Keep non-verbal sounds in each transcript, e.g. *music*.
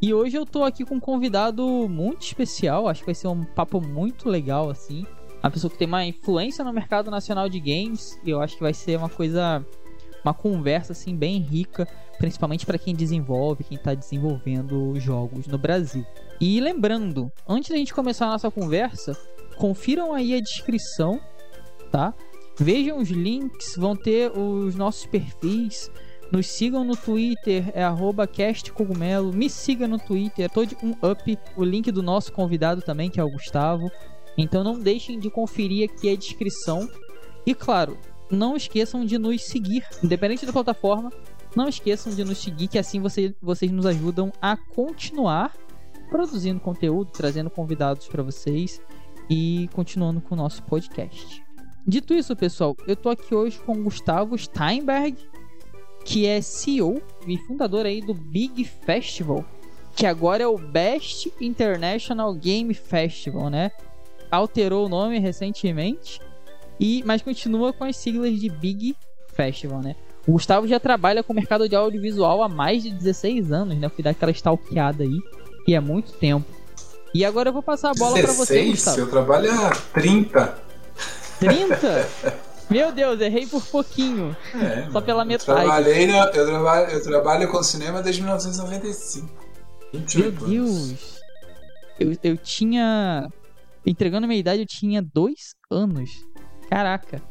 E hoje eu tô aqui com um convidado muito especial, acho que vai ser um papo muito legal, assim. Uma pessoa que tem uma influência no mercado nacional de games, e eu acho que vai ser uma coisa, uma conversa, assim, bem rica, principalmente para quem desenvolve, quem tá desenvolvendo jogos no Brasil. E lembrando, antes da gente começar a nossa conversa, confiram aí a descrição, tá? Vejam os links, vão ter os nossos perfis. Nos sigam no Twitter, é castcogumelo. Me siga no Twitter, tô de um up. O link do nosso convidado também, que é o Gustavo. Então não deixem de conferir aqui a descrição. E claro, não esqueçam de nos seguir, independente da plataforma. Não esqueçam de nos seguir, que assim você, vocês nos ajudam a continuar produzindo conteúdo, trazendo convidados para vocês e continuando com o nosso podcast. Dito isso, pessoal, eu tô aqui hoje com o Gustavo Steinberg, que é CEO e fundador aí do Big Festival, que agora é o Best International Game Festival, né? Alterou o nome recentemente, e mas continua com as siglas de Big Festival, né? O Gustavo já trabalha com o mercado de audiovisual há mais de 16 anos, né? Fui dar aquela stalkeada aí, e é muito tempo. E agora eu vou passar a bola para você, 16? Gustavo. Eu trabalho há 30. 30? *laughs* Meu Deus, errei por pouquinho. É, Só pela eu metade. Trabalhei na- eu, trabalho, eu trabalho com cinema desde 1995. Meu 28 anos. Deus. Eu, eu tinha. Entregando a minha idade, eu tinha dois anos. Caraca.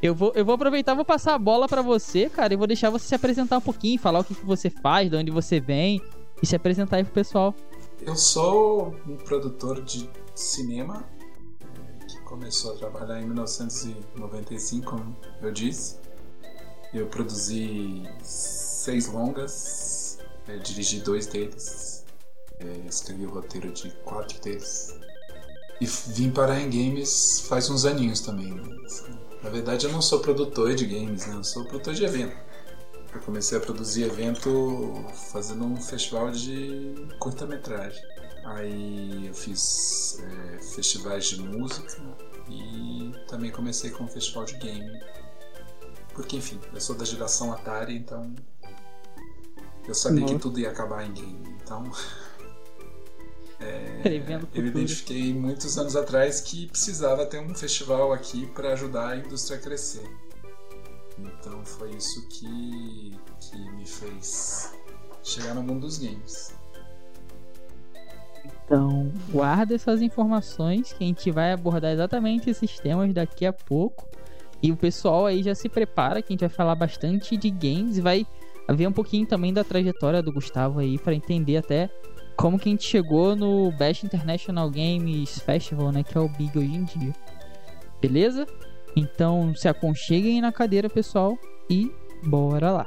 Eu vou, eu vou aproveitar, vou passar a bola pra você, cara, e vou deixar você se apresentar um pouquinho, falar o que, que você faz, de onde você vem, e se apresentar aí pro pessoal. Eu sou um produtor de cinema começou a trabalhar em 1995, como eu disse. Eu produzi seis longas, eh, dirigi dois deles, eh, escrevi o roteiro de quatro deles. E vim parar em games faz uns aninhos também. né? Na verdade, eu não sou produtor de games, né? eu sou produtor de evento. Eu comecei a produzir evento fazendo um festival de curta-metragem. Aí eu fiz é, festivais de música e também comecei com um festival de game. Porque, enfim, eu sou da geração Atari, então eu sabia que tudo ia acabar em game. Então *laughs* o eu identifiquei muitos anos atrás que precisava ter um festival aqui para ajudar a indústria a crescer. Então foi isso que, que me fez chegar no mundo dos games. Então, guarda essas informações que a gente vai abordar exatamente esses temas daqui a pouco. E o pessoal aí já se prepara que a gente vai falar bastante de games e vai ver um pouquinho também da trajetória do Gustavo aí para entender até como que a gente chegou no Best International Games Festival, né, que é o Big hoje em dia. Beleza? Então, se aconcheguem na cadeira, pessoal, e bora lá.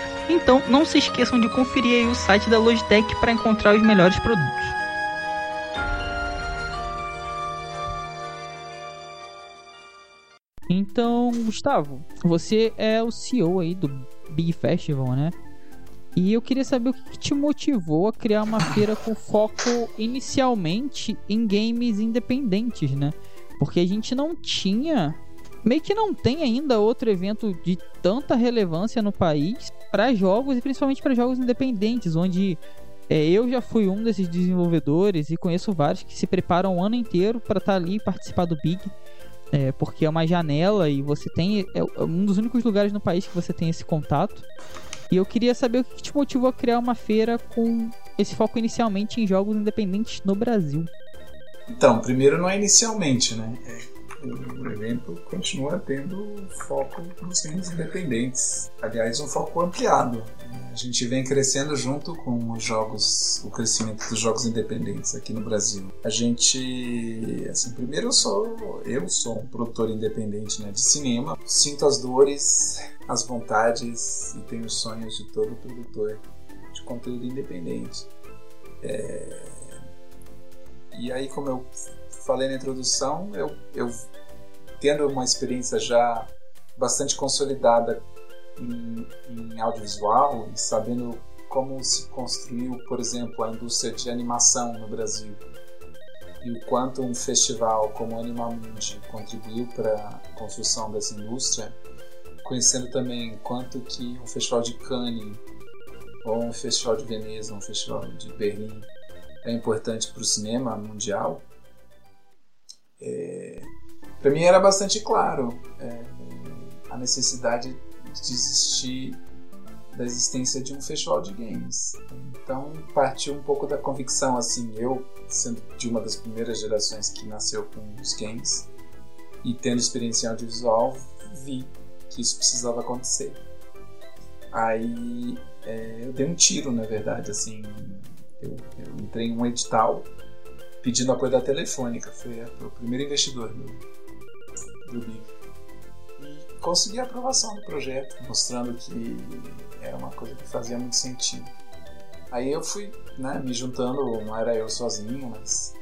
Então não se esqueçam de conferir o site da Logitech para encontrar os melhores produtos. Então, Gustavo, você é o CEO aí do Big Festival, né? E eu queria saber o que que te motivou a criar uma feira com foco inicialmente em games independentes, né? Porque a gente não tinha, meio que não tem ainda outro evento de tanta relevância no país para jogos e principalmente para jogos independentes, onde é, eu já fui um desses desenvolvedores e conheço vários que se preparam o ano inteiro para estar ali e participar do Big. É, porque é uma janela e você tem. É é um dos únicos lugares no país que você tem esse contato. E eu queria saber o que que te motivou a criar uma feira com esse foco inicialmente em jogos independentes no Brasil. Então, primeiro não é inicialmente, né? O evento continua tendo foco nos games independentes. Aliás, um foco ampliado. A gente vem crescendo junto com os jogos, o crescimento dos jogos independentes aqui no Brasil. A gente, assim, primeiro eu sou, eu sou um produtor independente né, de cinema. Sinto as dores, as vontades e tenho os sonhos de todo produtor de conteúdo independente. É... E aí, como eu falei na introdução, eu, eu tendo uma experiência já bastante consolidada em, em audiovisual e sabendo como se construiu, por exemplo, a indústria de animação no Brasil e o quanto um festival como Animamundi contribuiu para a construção dessa indústria, conhecendo também quanto que um festival de Cannes ou um festival de Veneza, um festival de Berlim é importante para o cinema mundial, é, para mim era bastante claro é, a necessidade de existir da existência de um festival de games. Então partiu um pouco da convicção assim, eu sendo de uma das primeiras gerações que nasceu com os games e tendo experiência em audiovisual, vi que isso precisava acontecer. Aí é, eu dei um tiro, na verdade, assim, eu, eu entrei em um edital pedindo apoio da Telefônica, foi, o primeiro investidor do, BIC. E consegui a aprovação do projeto, mostrando que era uma coisa que fazia muito sentido. Aí eu fui né, me juntando, não era eu sozinho, mas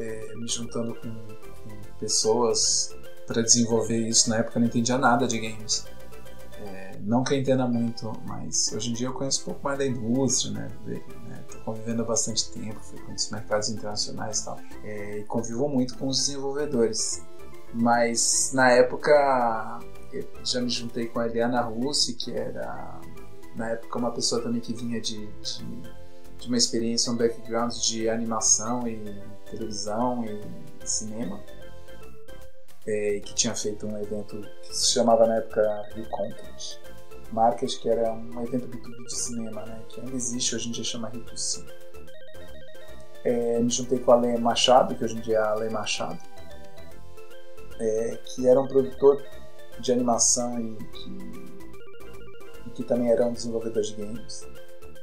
é, me juntando com, com pessoas para desenvolver isso. Na época eu não entendia nada de games. É, não que eu entenda muito, mas hoje em dia eu conheço um pouco mais da indústria, né? Estou né, convivendo há bastante tempo, frequento os mercados internacionais e tal. É, e convivo muito com os desenvolvedores. Mas na época eu já me juntei com a Eliana Russi, que era na época uma pessoa também que vinha de, de, de uma experiência, um background de animação e televisão e, cinema. É, que tinha feito um evento que se chamava na época Rio Content Market, que era um evento B2B de cinema, né, que ainda existe, hoje em dia chama Rio2C. É, me juntei com a Lê Machado, que hoje em dia é a Lê Machado, é, que era um produtor de animação e que, e que também era um desenvolvedor de games,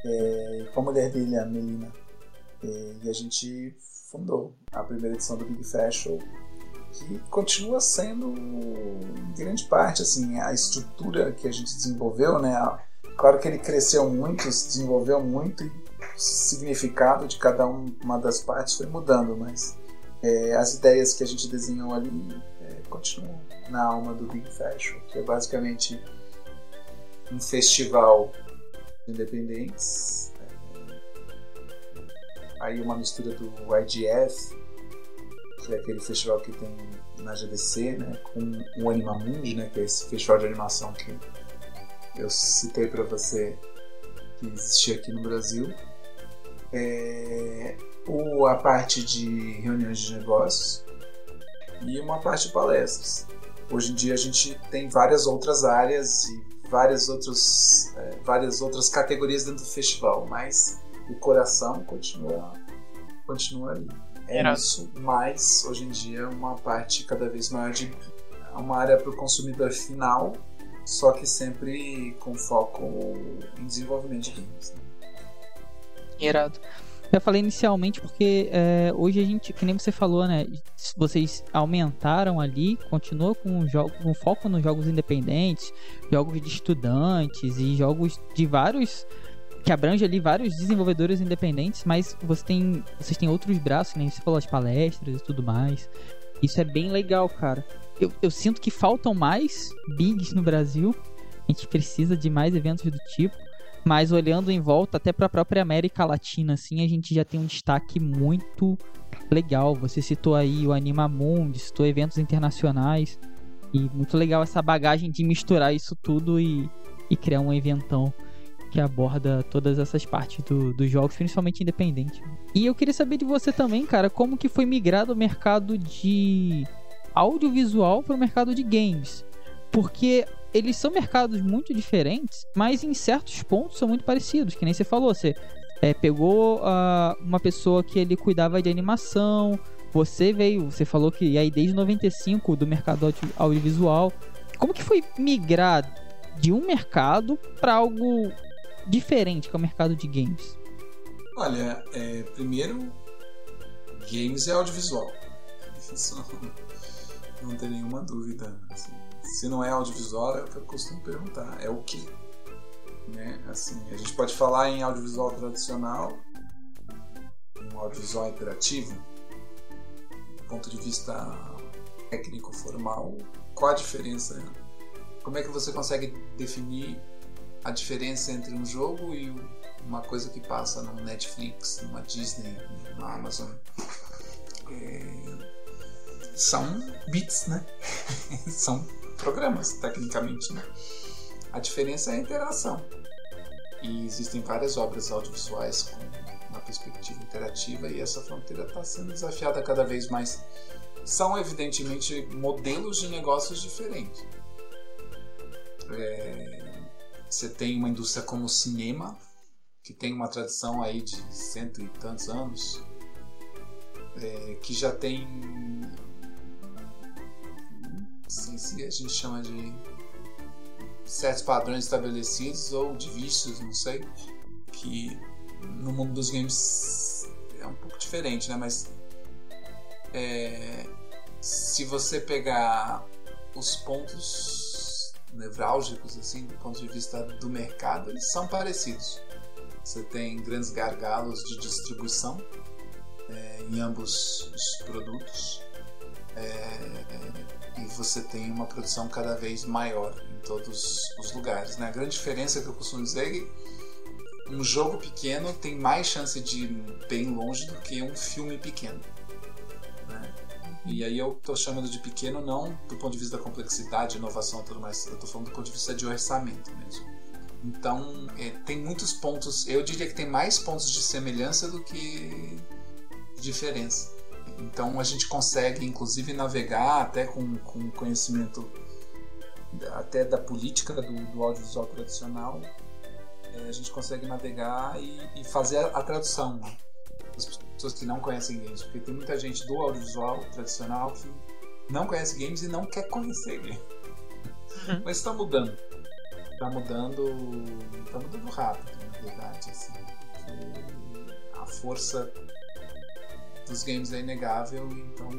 é, com a mulher dele, a Melina. É, e a gente fundou a primeira edição do Big Fashion, que continua sendo, em grande parte, assim, a estrutura que a gente desenvolveu, né? Claro que ele cresceu muito, se desenvolveu muito e o significado de cada uma das partes foi mudando, mas é, as ideias que a gente desenhou ali continuam na alma do Big Fashion, que é basicamente um festival de independentes. É, aí uma mistura do IGF, que é aquele festival que tem na GDC, né, com o Animamundi, né, que é esse festival de animação que eu citei para você que existia aqui no Brasil. É, o, a parte de reuniões de negócios, e uma parte de palestras. Hoje em dia a gente tem várias outras áreas e várias, outros, é, várias outras categorias dentro do festival, mas o coração continua, continua ali. É isso, mas hoje em dia é uma parte cada vez maior de uma área para o consumidor final, só que sempre com foco em desenvolvimento de games. Né? Irado. Eu falei inicialmente porque é, hoje a gente, que nem você falou, né? Vocês aumentaram ali, continua com, jogo, com foco nos jogos independentes, jogos de estudantes e jogos de vários que abrange ali vários desenvolvedores independentes, mas você tem, vocês têm outros braços, né? você falou as palestras e tudo mais. Isso é bem legal, cara. Eu, eu sinto que faltam mais bigs no Brasil. A gente precisa de mais eventos do tipo. Mas olhando em volta, até para a própria América Latina, assim, a gente já tem um destaque muito legal. Você citou aí o Anima Mundi, citou eventos internacionais. E muito legal essa bagagem de misturar isso tudo e, e criar um eventão que aborda todas essas partes do, dos jogos, principalmente independente. E eu queria saber de você também, cara, como que foi migrado o mercado de audiovisual para o mercado de games. Porque eles são mercados muito diferentes, mas em certos pontos são muito parecidos. Que nem você falou, você é, pegou uh, uma pessoa que ele cuidava de animação. Você veio, você falou que aí desde 95 do mercado audio audiovisual. Como que foi migrar de um mercado para algo diferente, que é o mercado de games? Olha, é, primeiro, games é audiovisual. *laughs* Isso não tem nenhuma dúvida. Assim, se não é audiovisual, é o que eu costumo perguntar. É o que? Né? Assim, a gente pode falar em audiovisual tradicional, um audiovisual interativo, do ponto de vista técnico formal, qual a diferença? Como é que você consegue definir a diferença entre um jogo e uma coisa que passa no Netflix, numa Disney, na Amazon? É... São bits, né? *laughs* São programas, tecnicamente, né? A diferença é a interação. E existem várias obras audiovisuais com uma perspectiva interativa e essa fronteira está sendo desafiada cada vez mais. São, evidentemente, modelos de negócios diferentes. É... Você tem uma indústria como o cinema, que tem uma tradição aí de cento e tantos anos, é... que já tem. A gente chama de certos padrões estabelecidos ou de vícios, não sei, que no mundo dos games é um pouco diferente, né? Mas é, se você pegar os pontos nevrálgicos, assim, do ponto de vista do mercado, eles são parecidos. Você tem grandes gargalos de distribuição é, em ambos os produtos. É, e você tem uma produção cada vez maior em todos os lugares. Né? A grande diferença que eu costumo dizer é que um jogo pequeno tem mais chance de ir bem longe do que um filme pequeno. Né? E aí eu estou chamando de pequeno não do ponto de vista da complexidade, inovação e tudo mais, eu estou falando do ponto de vista de orçamento mesmo. Então é, tem muitos pontos, eu diria que tem mais pontos de semelhança do que diferença. Então a gente consegue, inclusive, navegar até com, com conhecimento até da política do, do audiovisual tradicional. É, a gente consegue navegar e, e fazer a, a tradução né? das pessoas que não conhecem games, porque tem muita gente do audiovisual tradicional que não conhece games e não quer conhecer games. Uhum. Mas está mudando. Está mudando. Está mudando rápido, na verdade. Assim, a força dos games é inegável, então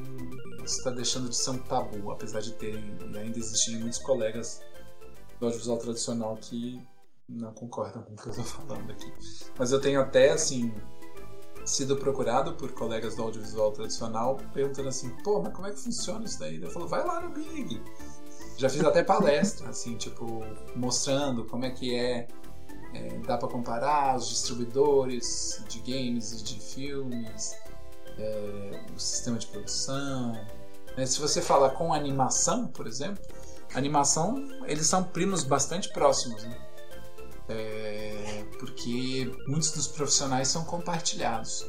isso está deixando de ser um tabu, apesar de terem e ainda existirem muitos colegas do audiovisual tradicional que não concordam com o que eu estou falando aqui. Mas eu tenho até assim sido procurado por colegas do audiovisual tradicional perguntando assim, pô, mas como é que funciona isso daí? Eu falo, vai lá no Big. Já fiz até palestra, assim, tipo, mostrando como é que é, é dá para comparar os distribuidores de games e de filmes, é, o sistema de produção. É, se você falar com animação, por exemplo, animação eles são primos bastante próximos, né? É, porque muitos dos profissionais são compartilhados.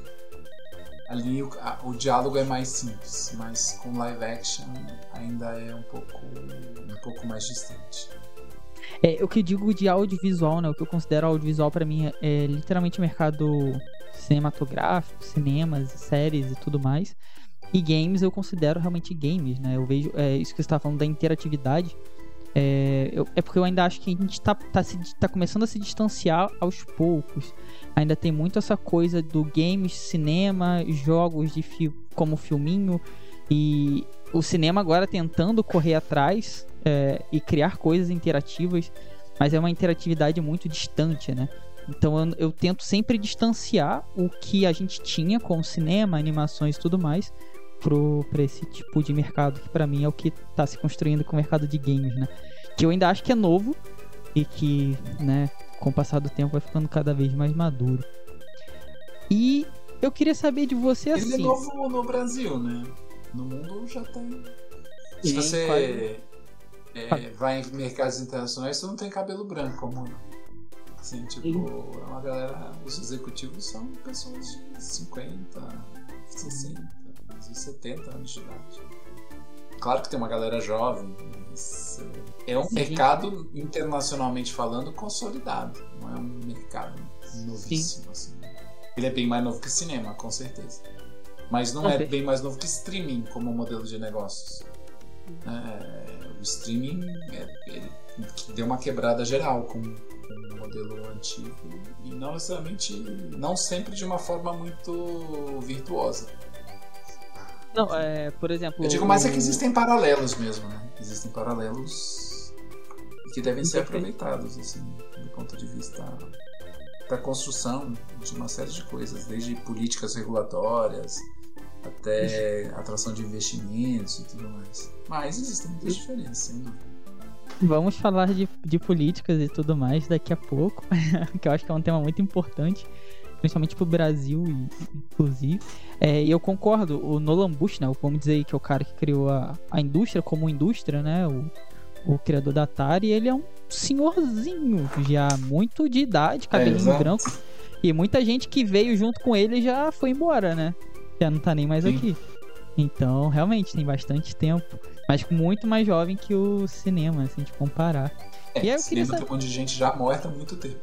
Ali o, a, o, diálogo é mais simples, mas com live action ainda é um pouco, um pouco mais distante. É, o que digo de audiovisual, né? O que eu considero audiovisual para mim é, é literalmente mercado cinematográfico, cinemas, séries e tudo mais. E games eu considero realmente games, né? Eu vejo é, isso que você está falando da interatividade. É, eu, é, porque eu ainda acho que a gente está tá, tá começando a se distanciar aos poucos. Ainda tem muito essa coisa do games, cinema, jogos de fi como filminho. E o cinema agora tentando correr atrás é, e criar coisas interativas. Mas é uma interatividade muito distante, né? Então eu, eu, tento sempre distanciar o que a gente tinha com o cinema, animações e tudo mais para esse tipo de mercado que para mim é o que está se construindo com o mercado de games, né? Que eu ainda acho que é novo e que, né, com o passar do tempo vai ficando cada vez mais maduro. E eu queria saber de você Ele assim. Ele é novo no Brasil, né? No mundo já tem. Se você é, vai em mercados internacionais, você não tem cabelo branco como Assim, tipo, é uma galera. Os executivos são pessoas de 50, 60, 70 anos de idade. Claro que tem uma galera jovem, mas é um Sim. mercado, internacionalmente falando, consolidado. Não é um mercado novíssimo, Sim. assim. Ele é bem mais novo que cinema, com certeza. Mas não okay. é bem mais novo que streaming como modelo de negócios. É, o streaming é, é, deu uma quebrada geral com, com o modelo antigo e não necessariamente, não sempre de uma forma muito virtuosa. Não, é, por exemplo. Eu digo mais é que existem paralelos mesmo, né? Existem paralelos que devem ser aproveitados, assim, do ponto de vista da construção de uma série de coisas, desde políticas regulatórias até atração de investimentos e tudo mais. Mas existem muitas diferenças, sem dúvida. Vamos falar de, de políticas e tudo mais daqui a pouco, *laughs* que eu acho que é um tema muito importante principalmente pro Brasil, inclusive. É, e eu concordo, o Nolan Bushnell, vamos dizer aí, que é o cara que criou a, a indústria como indústria, né? O, o criador da Atari, ele é um senhorzinho já, muito de idade, cabelinho é, branco. E muita gente que veio junto com ele já foi embora, né? Já não tá nem mais Sim. aqui. Então, realmente, tem bastante tempo. Mas muito mais jovem que o cinema, se a gente comparar. É, e aí eu queria saber... tem um monte de gente já morta há muito tempo.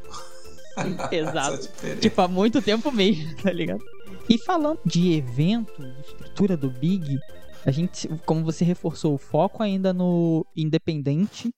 *laughs* Exato. tipo, há muito tempo mesmo, *laughs* tá ligado? E falando de evento, de estrutura do Big, a gente, como você reforçou, o foco ainda no independente.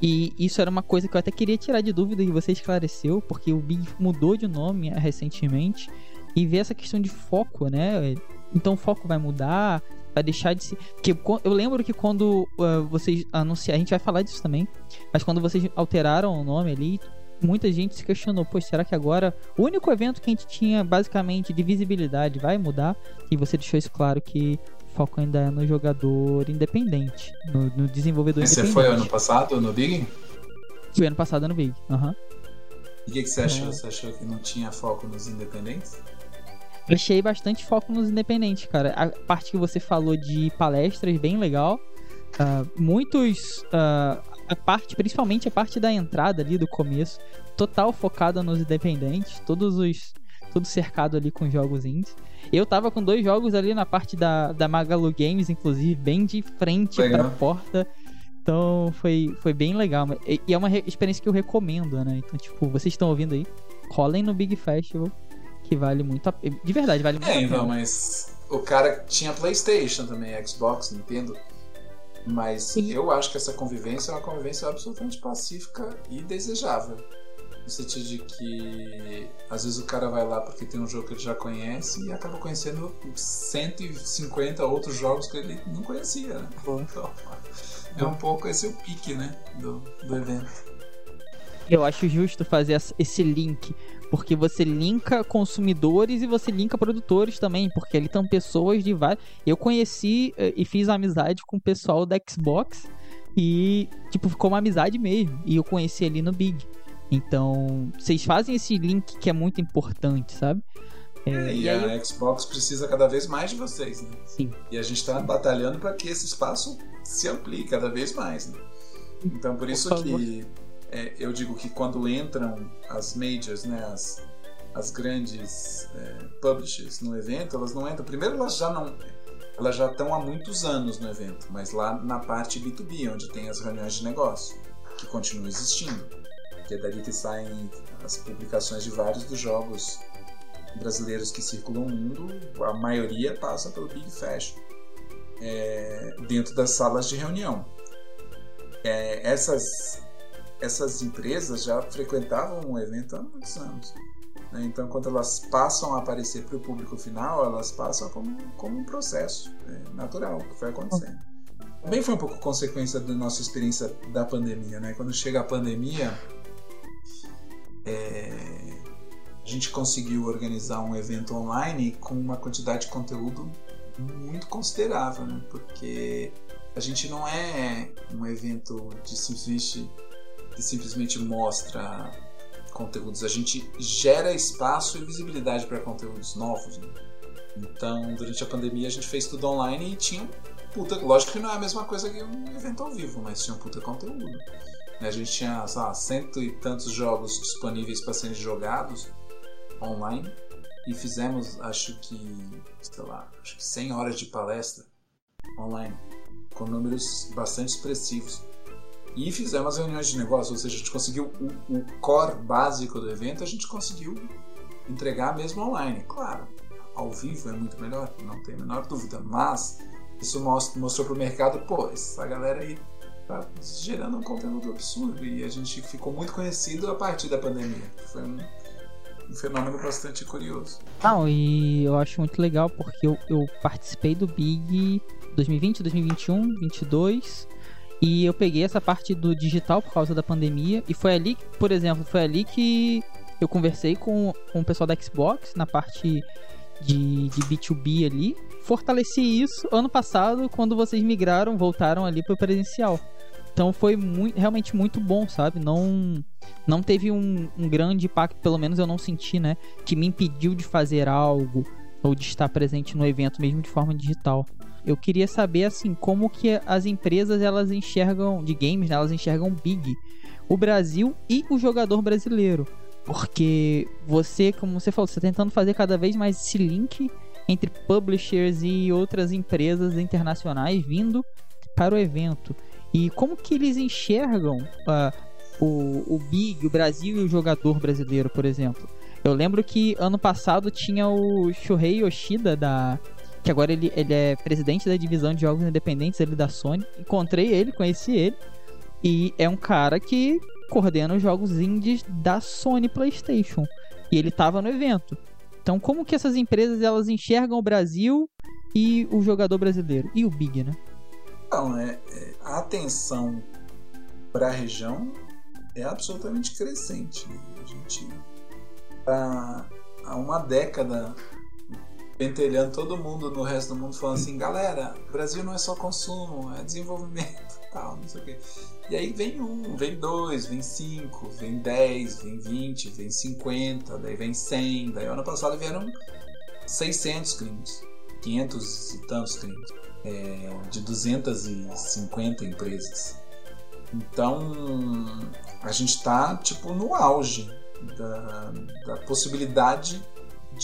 E isso era uma coisa que eu até queria tirar de dúvida e você esclareceu, porque o Big mudou de nome recentemente. E ver essa questão de foco, né? Então o foco vai mudar, vai deixar de ser. Porque eu lembro que quando uh, vocês anunciaram, a gente vai falar disso também, mas quando vocês alteraram o nome ali, muita gente se questionou, pois será que agora o único evento que a gente tinha basicamente de visibilidade vai mudar? E você deixou isso claro que o foco ainda é no jogador independente, no, no desenvolvedor Esse independente. Você foi ano passado no Big? Foi ano passado no Big, aham. Uhum. E o que, que, você achou? É. Você achou que não tinha foco nos independentes? Achei bastante foco nos independentes, cara. A parte que você falou de palestras, bem legal. Uh, muitos uh, a parte, principalmente a parte da entrada ali do começo, total focada nos independentes, todos os tudo cercado ali com jogos indies. Eu tava com dois jogos ali na parte da, da Magalu Games, inclusive, bem de frente legal. pra porta. Então foi, foi bem legal. E, e é uma experiência que eu recomendo, né? Então, tipo, vocês estão ouvindo aí? Colhem no Big Festival, que vale muito a De verdade, vale muito é, a pena. É, então, mas o cara tinha PlayStation também, Xbox, Nintendo. Mas Sim. eu acho que essa convivência é uma convivência absolutamente pacífica e desejável. No sentido de que às vezes o cara vai lá porque tem um jogo que ele já conhece e acaba conhecendo 150 outros jogos que ele não conhecia. Né? Então, é um pouco esse o pique né, do, do evento. Eu acho justo fazer esse link porque você linka consumidores e você linka produtores também, porque ali estão pessoas de vários. Eu conheci eh, e fiz amizade com o pessoal da Xbox e, tipo, ficou uma amizade mesmo. E eu conheci ali no Big. Então, vocês fazem esse link que é muito importante, sabe? É, é, e, e a eu... Xbox precisa cada vez mais de vocês, né? Sim. E a gente está batalhando para que esse espaço se amplie cada vez mais, né? Então, por isso por que é, eu digo que quando entram as majors, né, as, as grandes é, publishers no evento, elas não entram. Primeiro, elas já não. Elas já estão há muitos anos no evento, mas lá na parte B2B, onde tem as reuniões de negócio, que continuam existindo. Que é dali que saem as publicações de vários dos jogos brasileiros que circulam o mundo, a maioria passa pelo Big Fashion, é, dentro das salas de reunião. É, essas essas empresas já frequentavam o evento há muitos anos. Né? Então, quando elas passam a aparecer para o público final, elas passam como, como um processo é, natural que foi acontecendo. Também foi um pouco consequência da nossa experiência da pandemia. Né? Quando chega a pandemia, é, a gente conseguiu organizar um evento online com uma quantidade de conteúdo muito considerável, né? porque a gente não é um evento de que simplesmente mostra conteúdos, a gente gera espaço e visibilidade para conteúdos novos. Né? Então, durante a pandemia, a gente fez tudo online e tinha puta. Lógico que não é a mesma coisa que um evento ao vivo, mas tinha um puta conteúdo. A gente tinha, sei lá, cento e tantos jogos disponíveis para serem jogados online e fizemos, acho que, sei lá, acho que 100 horas de palestra online, com números bastante expressivos. E fizemos reuniões de negócio, ou seja, a gente conseguiu o, o core básico do evento, a gente conseguiu entregar mesmo online. Claro, ao vivo é muito melhor, não tem a menor dúvida, mas isso mostrou para o mercado, pô, essa galera aí tá gerando um conteúdo absurdo e a gente ficou muito conhecido a partir da pandemia. Foi um, um fenômeno bastante curioso. Não, e eu acho muito legal porque eu, eu participei do Big 2020, 2021, 2022 e eu peguei essa parte do digital por causa da pandemia e foi ali, por exemplo, foi ali que eu conversei com, com o pessoal da Xbox na parte de, de B2B ali. Fortaleci isso ano passado quando vocês migraram, voltaram ali para o presencial. Então foi muito, realmente muito bom, sabe? Não não teve um, um, grande impacto, pelo menos eu não senti, né? Que me impediu de fazer algo ou de estar presente no evento mesmo de forma digital. Eu queria saber assim como que as empresas elas enxergam de games, né? elas enxergam Big, o Brasil e o jogador brasileiro. Porque você, como você falou, você está tentando fazer cada vez mais esse link entre publishers e outras empresas internacionais vindo para o evento. E como que eles enxergam uh, o, o Big, o Brasil e o jogador brasileiro, por exemplo? Eu lembro que ano passado tinha o Shuhei Yoshida da que agora ele, ele é presidente da divisão de jogos independentes ele da Sony. Encontrei ele, conheci ele e é um cara que coordena os jogos indies da Sony PlayStation. E ele estava no evento. Então, como que essas empresas elas enxergam o Brasil e o jogador brasileiro e o Big, né? Então, é, é a atenção para a região é absolutamente crescente. A gente há uma década pentelhando todo mundo no resto do mundo falando assim, galera, Brasil não é só consumo, é desenvolvimento, *laughs* tal, não sei o quê. E aí vem um, vem dois, vem cinco, vem dez, vem vinte, vem cinquenta, daí vem cem, daí ano passado vieram 600 crimes, 500 e tantos crimes, é, de 250 empresas. Então, a gente está tipo no auge da, da possibilidade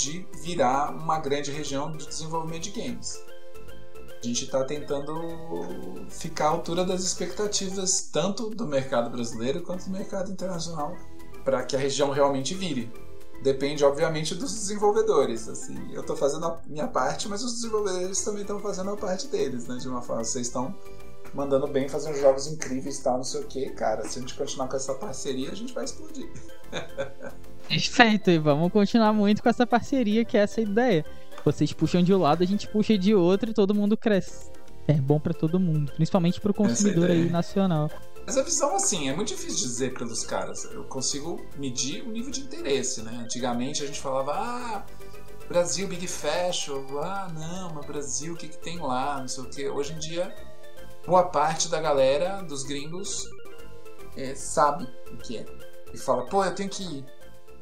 de virar uma grande região de desenvolvimento de games. A gente está tentando ficar à altura das expectativas tanto do mercado brasileiro quanto do mercado internacional para que a região realmente vire. Depende, obviamente, dos desenvolvedores. Assim, eu estou fazendo a minha parte, mas os desenvolvedores também estão fazendo a parte deles, né? De uma forma, vocês estão mandando bem, fazendo jogos incríveis, tal, não sei o que, cara. Se a gente continuar com essa parceria, a gente vai explodir. Perfeito, e vamos continuar muito com essa parceria, que é essa ideia. Vocês puxam de um lado, a gente puxa de outro e todo mundo cresce. É bom para todo mundo, principalmente para o consumidor aí nacional. Mas a visão, assim, é muito difícil dizer pelos caras. Eu consigo medir o nível de interesse, né? Antigamente a gente falava, ah, Brasil Big Fashion, ah, não, mas Brasil, o que, que tem lá, não sei o que. Hoje em dia, boa parte da galera, dos gringos, é, sabe o que é. E fala, pô, eu tenho que ir.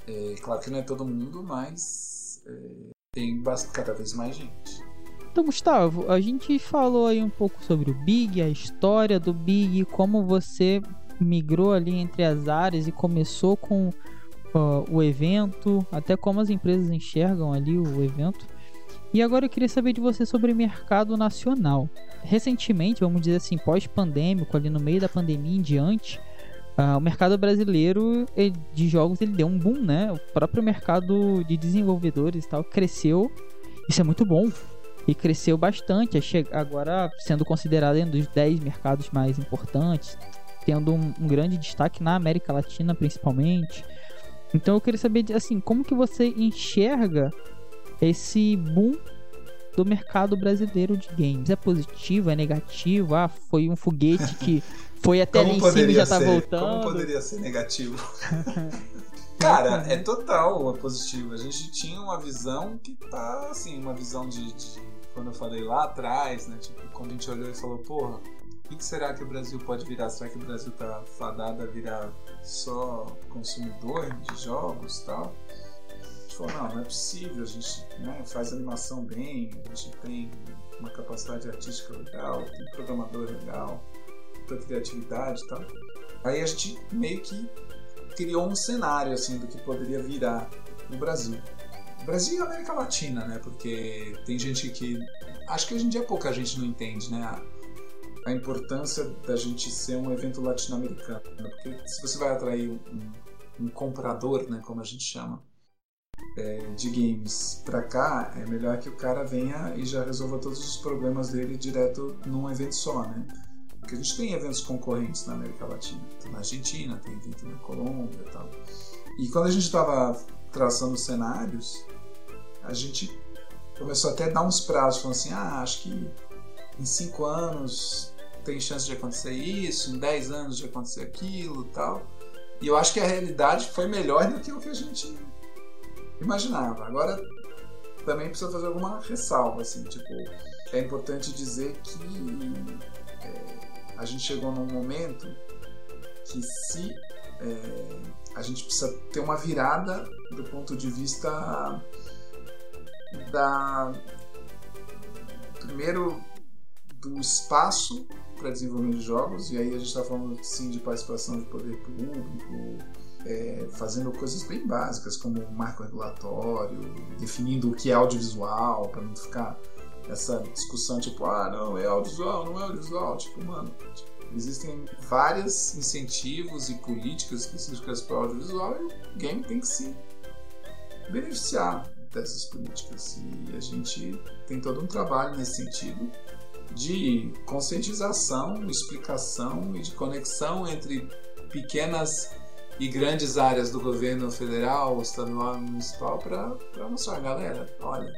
É, claro que não é todo mundo, mas é, tem cada vez mais gente. Então, Gustavo, a gente falou aí um pouco sobre o Big, a história do Big, como você migrou ali entre as áreas e começou com uh, o evento, até como as empresas enxergam ali o evento. E agora eu queria saber de você sobre mercado nacional. Recentemente, vamos dizer assim, pós-pandêmico, ali no meio da pandemia em diante, Uh, o mercado brasileiro de jogos ele deu um boom, né? O próprio mercado de desenvolvedores e tal cresceu. Isso é muito bom. E cresceu bastante. Agora sendo considerado um dos 10 mercados mais importantes, tendo um, um, grande destaque na América Latina, principalmente. Então eu queria saber, assim, como que você enxerga esse boom do mercado brasileiro de games? É positivo? É negativo? Ah, foi um foguete que *laughs* foi até ali em cima e já tá ser? voltando. Como poderia ser negativo? *laughs* Cara, é total positivo. A gente tinha uma visão que tá assim, uma visão de, de, quando eu falei lá atrás, né? Tipo, quando a gente olhou e falou, porra, o que, será que o Brasil pode virar? Será que o Brasil tá fadado a virar só consumidor de jogos e tal? Falou, não, não é possível, a gente né, faz animação bem, a gente tem uma capacidade artística legal, tem programador legal da criatividade e tal. Aí a gente meio que criou um cenário assim do que poderia virar no Brasil. Brasil e América Latina, né? Porque tem gente que acho que hoje em dia pouca gente não entende, né? A, a importância da gente ser um evento latino-americano, porque se você vai atrair um, um comprador, né, como a gente chama, é, de games para cá, é melhor que o cara venha e já resolva todos os problemas dele direto num evento só, né? Porque a gente tem eventos concorrentes na América Latina, tem na Argentina, tem evento na Colômbia e tal. E quando a gente estava traçando cenários, a gente começou até a dar uns prazos, falando assim, ah, acho que em cinco anos tem chance de acontecer isso, em dez anos de acontecer aquilo tal. E eu acho que a realidade foi melhor do que o que a gente imaginava. Agora, também precisa fazer alguma ressalva, assim, tipo, é importante dizer que é, a gente chegou num momento que se é, a gente precisa ter uma virada do ponto de vista da primeiro do espaço para desenvolvimento de jogos e aí a gente está falando sim de participação de poder público é, fazendo coisas bem básicas como marco regulatório definindo o que é audiovisual para não ficar essa discussão tipo ah não é audiovisual não é audiovisual tipo mano tipo, existem vários incentivos e políticas específicas para o audiovisual e o game tem que se beneficiar dessas políticas. E a gente tem todo um trabalho nesse sentido de conscientização, explicação e de conexão entre pequenas e grandes áreas do governo federal, estadual municipal para mostrar, galera, olha,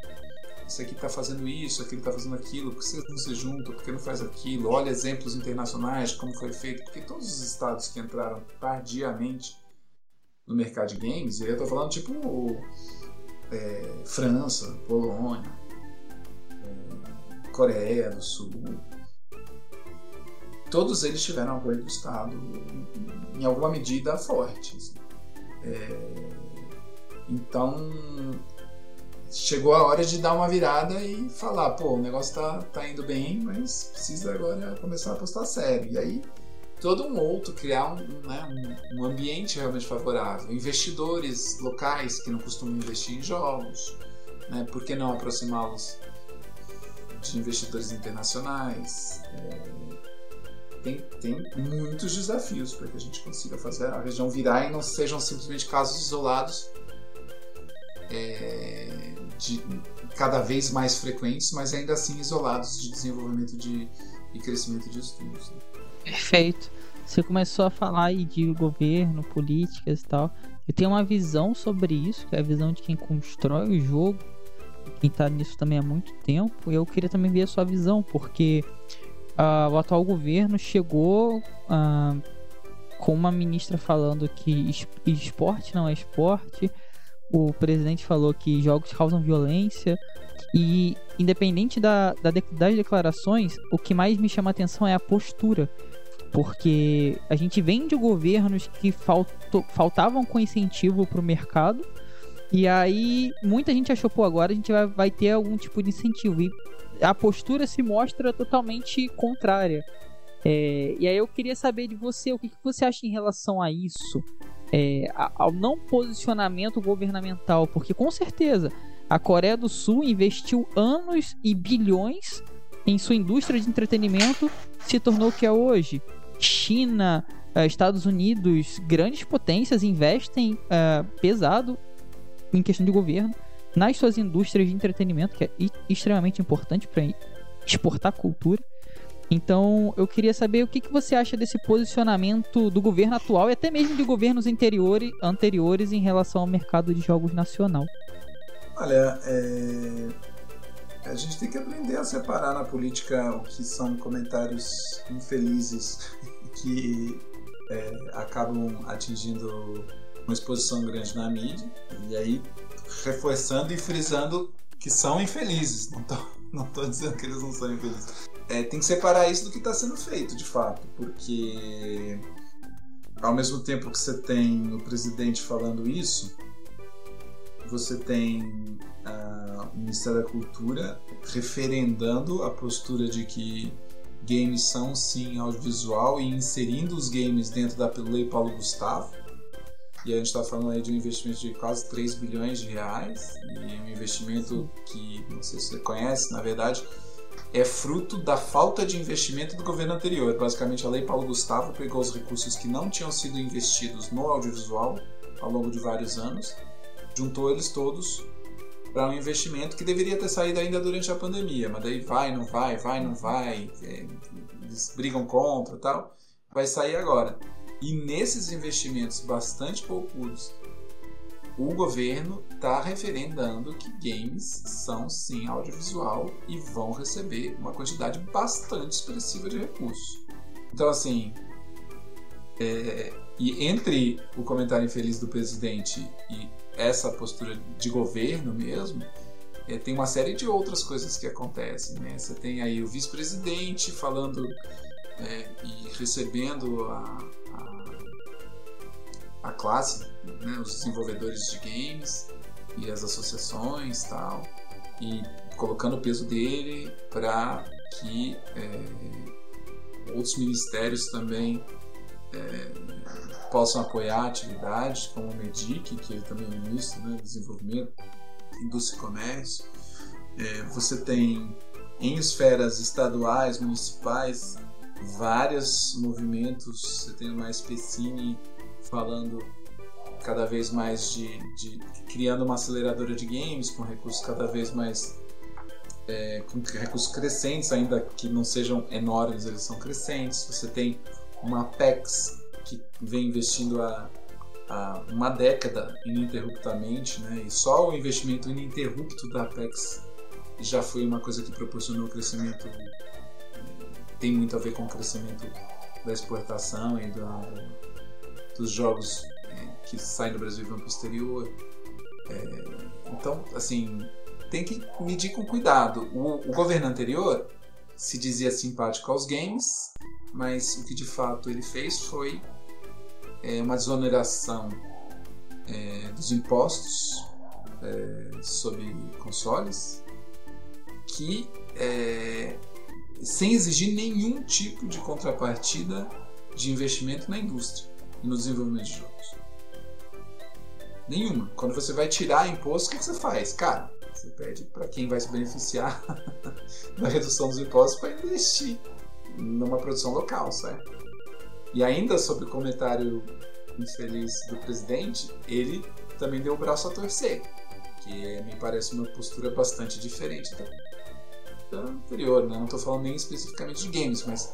isso aqui está fazendo isso, aquele está fazendo aquilo, por que vocês não se juntam, por que não faz aquilo? Olha exemplos internacionais como foi feito, porque todos os estados que entraram tardiamente no mercado de games, e eu estou falando tipo é, França, Polônia, é, Coreia do Sul, todos eles tiveram apoio do Estado em, alguma medida forte. Assim. É, então chegou a hora de dar uma virada e falar, pô, o negócio tá, tá indo bem, mas precisa agora começar a apostar sério. E aí, todo um outro, criar um, né, um, um ambiente realmente favorável. Investidores locais que não costumam investir em jogos, né, por que não aproximá-los de investidores internacionais? É, tem, tem muitos desafios para que a gente consiga fazer a região virar e não sejam simplesmente casos isolados é, de, cada vez mais frequentes, mas ainda assim isolados de desenvolvimento de, e crescimento de estudos. Né? Perfeito. Você começou a falar aí de governo, políticas e tal. Eu tenho uma visão sobre isso, que é a visão de quem constrói o jogo, quem está nisso também há muito tempo. Eu queria também ver a sua visão, porque uh, o atual governo chegou uh, com uma ministra falando que esporte não é esporte, o presidente falou que jogos causam violência. E independente da, da das declarações, o que mais me chama a atenção é a postura, porque a gente vem de governos que faltou, faltavam com incentivo para o mercado. E aí muita gente achou, pô, agora a gente vai, vai ter algum tipo de incentivo. E a postura se mostra totalmente contrária. É, e aí eu queria saber de você, o que, que você acha em relação a isso? é, ao não posicionamento governamental, porque com certeza a Coreia do Sul investiu anos e bilhões em sua indústria de entretenimento, se tornou o que é hoje. China, eh, Estados Unidos, grandes potências investem uh, pesado em questão de governo nas suas indústrias de entretenimento, que é extremamente importante para exportar cultura. Então, eu queria saber o que, que você acha desse posicionamento do governo atual e até mesmo de governos anteriores, anteriores em relação ao mercado de jogos nacional. Olha, é... a gente tem que aprender a separar na política o que são comentários infelizes *laughs* que é, acabam atingindo uma exposição grande na mídia e aí reforçando e frisando que são infelizes. Não tô, *laughs* não tô dizendo que eles não são infelizes é, tem que separar isso do que está sendo feito, de fato, porque ao mesmo tempo que você tem o presidente falando isso, você tem uh, o Ministério da Cultura referendando a postura de que games são sim audiovisual e inserindo os games dentro da Lei Paulo Gustavo. E a gente está falando aí de um investimento de quase 3 bilhões de reais, e um investimento que, não sei se você conhece, na verdade, é fruto da falta de investimento do governo anterior. Basicamente, a Lei Paulo Gustavo pegou os recursos que não tinham sido investidos no audiovisual ao longo de vários anos, juntou eles todos para um investimento que deveria ter saído ainda durante a pandemia, mas daí vai, não vai, vai, não vai, é, eles brigam contra tal, vai sair agora. E nesses investimentos bastante poucos, o governo está referendando que games são sim audiovisual e vão receber uma quantidade bastante expressiva de recursos. Então, assim, é, e entre o comentário infeliz do presidente e essa postura de governo mesmo, é, tem uma série de outras coisas que acontecem. Né? Você tem aí o vice-presidente falando é, e recebendo a, a, classe, né, os desenvolvedores de games e as associações tal, e colocando o peso dele para que é, outros ministérios também é, possam apoiar atividades como o MEDIC, que ele também é ministro né, Desenvolvimento, Indústria e Comércio. É, você tem em esferas estaduais, municipais, vários movimentos. Você tem o Mais falando cada vez mais de, de, criando uma aceleradora de games com recursos cada vez mais é, com recursos crescentes, ainda que não sejam enormes, eles são crescentes. Você tem uma Apex que vem investindo há, há uma década ininterruptamente, né? e só o investimento ininterrupto da Apex já foi uma coisa que proporcionou o crescimento tem muito a ver com o crescimento da exportação e dos jogos é, que saem do Brasil e vão para exterior. É, então, assim, tem que medir com cuidado. O, o, governo anterior se dizia simpático aos games, mas o que de fato ele fez foi é, uma desoneração é, dos impostos é, sobre consoles que é, sem exigir nenhum tipo de contrapartida de investimento na indústria no desenvolvimento de jogos. Nenhuma. Quando você vai tirar imposto, o que você faz? Cara, você pede para quem vai se beneficiar *laughs* da redução dos impostos para investir numa produção local, certo? E ainda sobre o comentário infeliz do presidente, ele também deu o braço a torcer, que me parece uma postura bastante diferente também anterior, né? Não estou falando nem especificamente de games, mas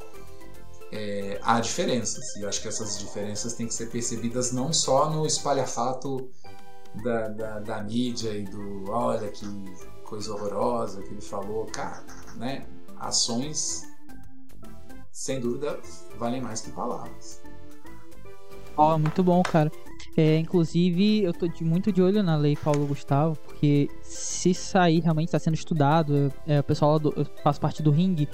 é, há diferenças. E acho que essas diferenças têm que ser percebidas não só no espalhafato da, da, da mídia e do olha que coisa horrorosa que ele falou. Cara, né? Ações, sem dúvida, valem mais que palavras. Ó, oh, muito bom, cara. É, inclusive, eu tô de, muito de olho na lei Paulo Gustavo, porque se sair realmente está sendo estudado, é, o pessoal do, eu faço parte do ringue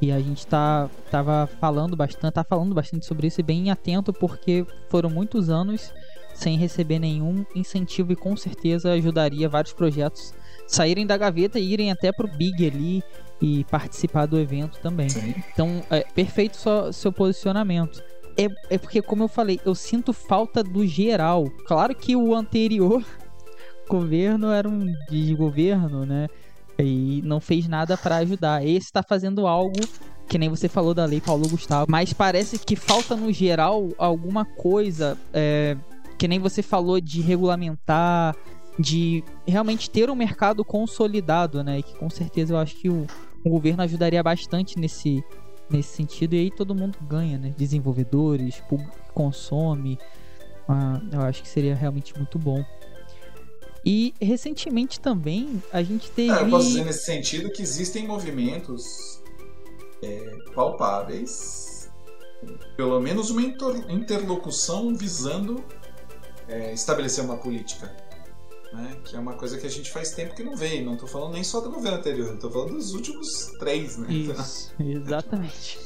e a gente tá tava falando bastante, tá falando bastante sobre isso e bem atento porque foram muitos anos sem receber nenhum incentivo e com certeza ajudaria vários projetos saírem da gaveta e irem até pro Big ali e participar do evento também. Sim. Então, é perfeito só, seu posicionamento é, é porque, como eu falei, eu sinto falta do geral. Claro que o anterior *laughs* governo era um desgoverno, né? E não fez nada para ajudar. Esse está fazendo algo que nem você falou da lei Paulo Gustavo, mas parece que falta no geral alguma coisa, é, que nem você falou de regulamentar, de realmente ter um mercado consolidado, né? E que com certeza eu acho que o, o governo ajudaria bastante nesse, nesse sentido e aí todo mundo ganha, né? Desenvolvedores, público que consome. Ah, eu acho que seria realmente muito bom. E recentemente também a gente teve. É, eu posso dizer nesse sentido que existem movimentos é, palpáveis, pelo menos uma interlocução visando é, estabelecer uma política né? Que é uma coisa que a gente faz tempo que não vê. Não estou falando nem só do governo anterior, estou falando dos últimos três, né? Isso, *laughs* exatamente.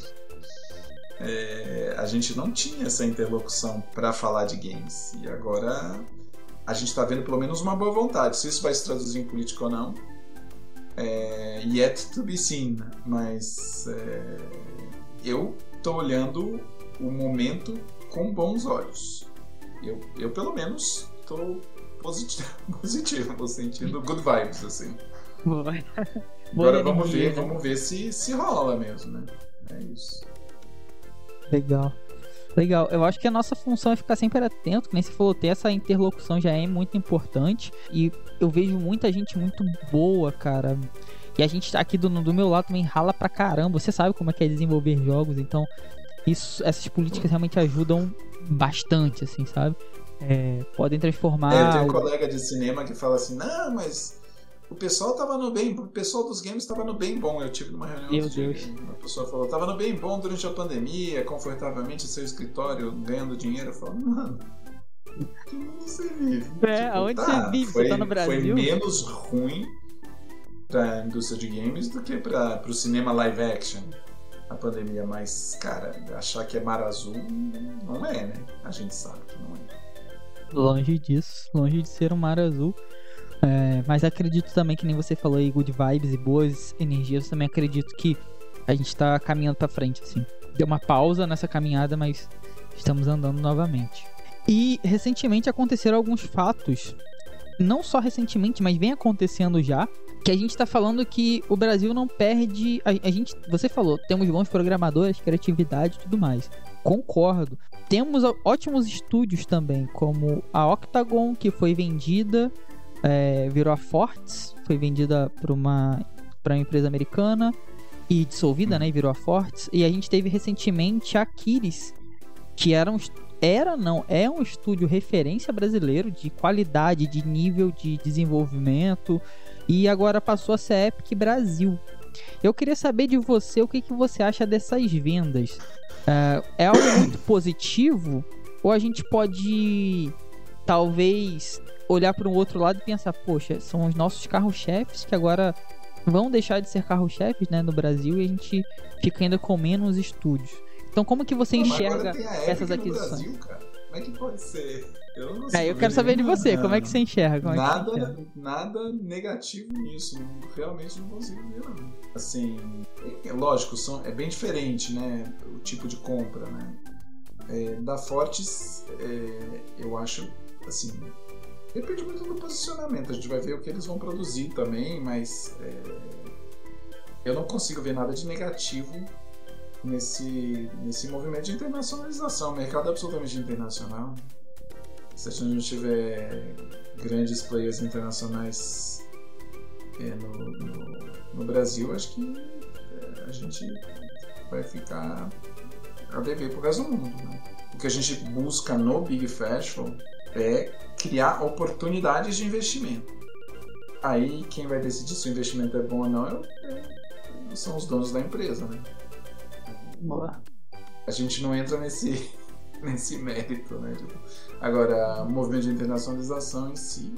É, a gente não tinha essa interlocução para falar de games e agora a gente está vendo pelo menos uma boa vontade. Se isso vai se traduzir em política ou não, é yet to be seen. Mas é, eu estou olhando o momento com bons olhos. Eu, eu pelo menos estou positivo, *laughs* positivo no sentido good vibes, assim. Boa. Agora vamos ver, né? vamos ver se, se rola mesmo, né? É isso. Legal. Legal, eu acho que a nossa função é ficar sempre atento, que nem você falou, ter essa interlocução já é muito importante. E eu vejo muita gente muito boa, cara. E a gente aqui do, do meu lado também rala pra caramba. Você sabe como é que é desenvolver jogos, então isso, essas políticas realmente ajudam bastante, assim, sabe? É, podem transformar. É, eu tenho um colega de cinema que fala assim: não, mas o pessoal tava no bem, o pessoal dos games tava no bem bom. Eu tive numa reunião Meu de, Deus. uma pessoa falou, tava no bem bom durante a pandemia, confortavelmente seu escritório, ganhando dinheiro. Eu falo, mano, que mundo você vive? É, aonde você vive? Você tá no Brasil? Foi menos ruim pra indústria de games do que pra, pro cinema live action a pandemia, mas, cara, achar que é mar azul não é, né? A gente sabe que não é. Longe disso, longe de ser um mar azul. É, mas acredito também que nem você falou aí, good vibes e boas energias. Também acredito que a gente tá caminhando pra frente, assim. Deu uma pausa nessa caminhada, mas estamos andando novamente. E recentemente aconteceram alguns fatos, não só recentemente, mas vem acontecendo já, que a gente tá falando que o Brasil não perde. A, a gente, você falou, temos bons programadores, criatividade tudo mais. Concordo. Temos ótimos estúdios também, como a Octagon, que foi vendida é, virou a Fortes, foi vendida para uma, uma empresa americana e dissolvida, né? E virou a Fortes. E a gente teve recentemente a Kiris, que era um, era não, é um estúdio referência brasileiro de qualidade, de nível de desenvolvimento e agora passou a ser Epic Brasil. Eu queria saber de você o que, que você acha dessas vendas. Uh, é algo muito positivo ou a gente pode talvez olhar para um outro lado e pensar, poxa, são os nossos carros-chefes que agora vão deixar de ser carros-chefes, né, no Brasil e a gente fica ainda com menos estúdios. Então, como que você enxerga essas aquisições? Brasil, como é que pode ser? Eu não é, eu quero saber de você, como é que você enxerga? É nada, enxerga? nada negativo nisso, realmente não consigo ver não. Assim, é, lógico, são, é bem diferente, né, o tipo de compra, né. É, da Fortes, é, eu acho, assim, Depende muito do posicionamento. A gente vai ver o que eles vão produzir também, mas é, eu não consigo ver nada de negativo nesse, nesse movimento de internacionalização. O mercado é absolutamente internacional. Se a gente não tiver grandes players internacionais é, no, no, no, Brasil, acho que é, a gente vai ficar a dever pro resto do mundo. Né? O que a gente busca no Big Festival é criar oportunidades de investimento. Aí quem vai decidir se o investimento é bom ou não é, é, são os donos da empresa, né? Boa. A gente não entra nesse, *laughs* nesse mérito, né? Agora, o movimento de internacionalização em si,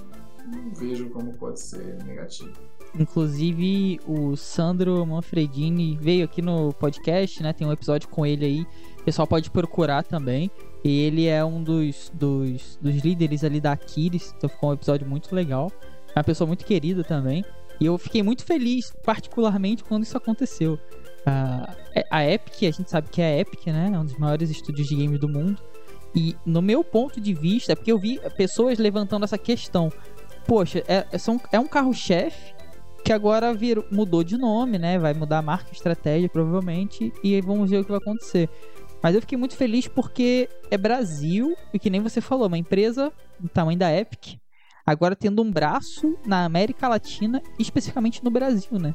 não vejo como pode ser negativo. Inclusive, o Sandro Manfredini veio aqui no podcast, né? Tem um episódio com ele aí. O pessoal pode procurar também. Ele é um dos, dos, dos líderes ali da Aquiles, então ficou um episódio muito legal. É uma pessoa muito querida também. E eu fiquei muito feliz, particularmente, quando isso aconteceu. Uh, a Epic, a gente sabe que é a Epic, né? É um dos maiores estúdios de games do mundo. E no meu ponto de vista, é porque eu vi pessoas levantando essa questão. Poxa, é, é, é um carro-chefe que agora virou, mudou de nome, né? Vai mudar a marca, estratégia, provavelmente. E vamos ver o que vai acontecer. Mas eu fiquei muito feliz porque é Brasil, e que nem você falou, uma empresa do tamanho da Epic, agora tendo um braço na América Latina, especificamente no Brasil, né?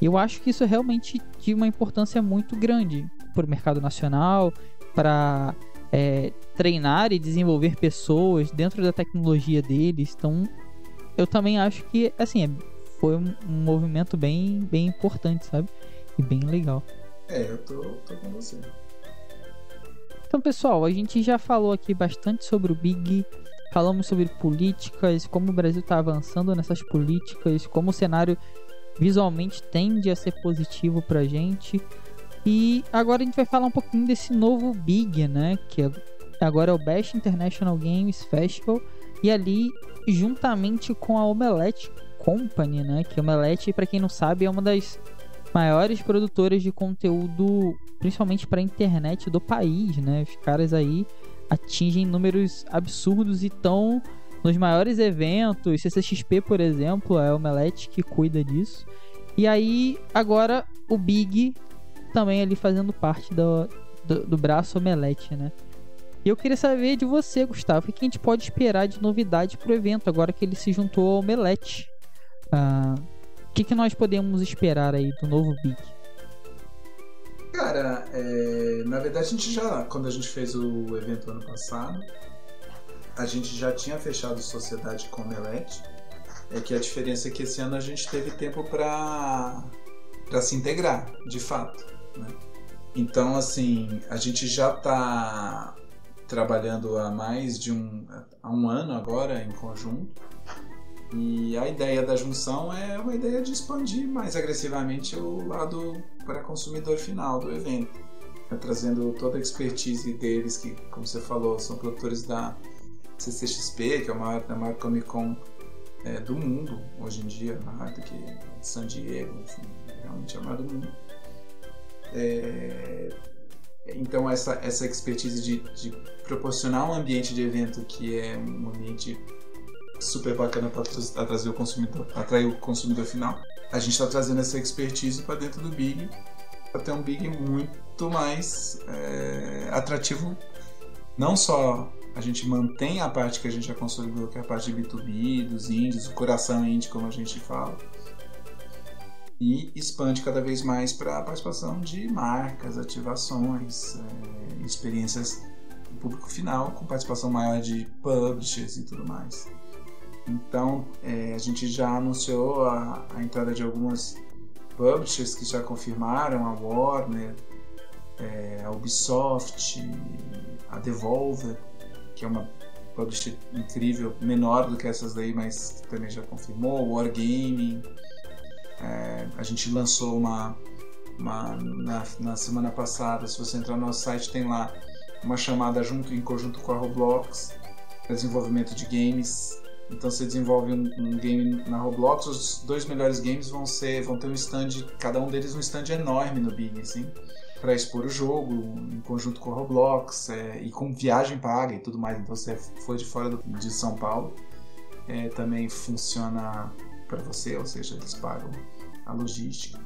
Eu acho que isso é realmente de uma importância muito grande para o mercado nacional, para é, treinar e desenvolver pessoas dentro da tecnologia deles. Então, eu também acho que, assim, é, foi um, um movimento bem, bem importante, sabe? E bem legal. É, eu tô, tô com você. Então, pessoal, a gente já falou aqui bastante sobre o Big, falamos sobre políticas, como o Brasil está avançando nessas políticas, como o cenário visualmente tende a ser positivo para a gente. E agora a gente vai falar um pouquinho desse novo Big, né? Que é, agora é o Best International Games Festival. E ali, juntamente com a Omelette Company, né? Que Omelette, para quem não sabe, é uma das maiores produtoras de conteúdo, principalmente para internet do país, né? Os caras aí atingem números absurdos e estão nos maiores eventos, CCXP, por exemplo, é o Omelete que cuida disso. E aí, agora o Big também ali fazendo parte do, do, do braço Omelete, né? E eu queria saber de você, Gustavo, o que a gente pode esperar de novidade pro evento, agora que ele se juntou ao Omelete. Ah, que, que nós podemos esperar aí do novo Big? Cara, é, na verdade a gente já, quando a gente fez o evento ano passado, a gente já tinha fechado sociedade com o Omelete. É que a diferença é que esse ano a gente teve tempo para para se integrar, de fato. Né? Então, assim, a gente já está trabalhando há mais de um, há um ano agora em conjunto. E a ideia da junção é uma ideia de expandir mais agressivamente o lado para consumidor final do evento, né? trazendo toda a expertise deles, que, como você falou, são produtores da CCXP, que é a maior, a maior Comic Con é, do mundo hoje em dia, maior do que San Diego, enfim, realmente é a maior do mundo. É, então essa, essa expertise de, de, proporcionar um ambiente de evento que é um ambiente super bacana para atrair o consumidor, atrair o consumidor final, a gente está trazendo essa expertise para dentro do Big para ter um Big muito mais é, atrativo, não só a gente mantém a parte que a gente já consolidou, que é a parte de B2B, dos índios, o coração indie, como a gente fala, e expande cada vez mais para a participação de marcas, ativações, é, experiências do público final, com participação maior de publishers e tudo mais. Então, é, a gente já anunciou a, a, entrada de algumas publishers que já confirmaram, a Warner, é, a Ubisoft, a Devolver, que é uma publisher incrível, menor do que essas daí, mas também já confirmou, Wargaming, é, a gente lançou uma, uma na, na, semana passada, se você entrar no nosso site, tem lá uma chamada junto em conjunto com a Roblox desenvolvimento de games. Então você desenvolve um, um, game na Roblox, os dois melhores games vão ser, vão ter um stand, cada um deles um stand enorme no Big, assim, para expor o jogo em conjunto com a Roblox é, e com viagem paga e tudo mais. Então você foi de fora do, de São Paulo, é, também funciona para você, ou seja, eles pagam a logística.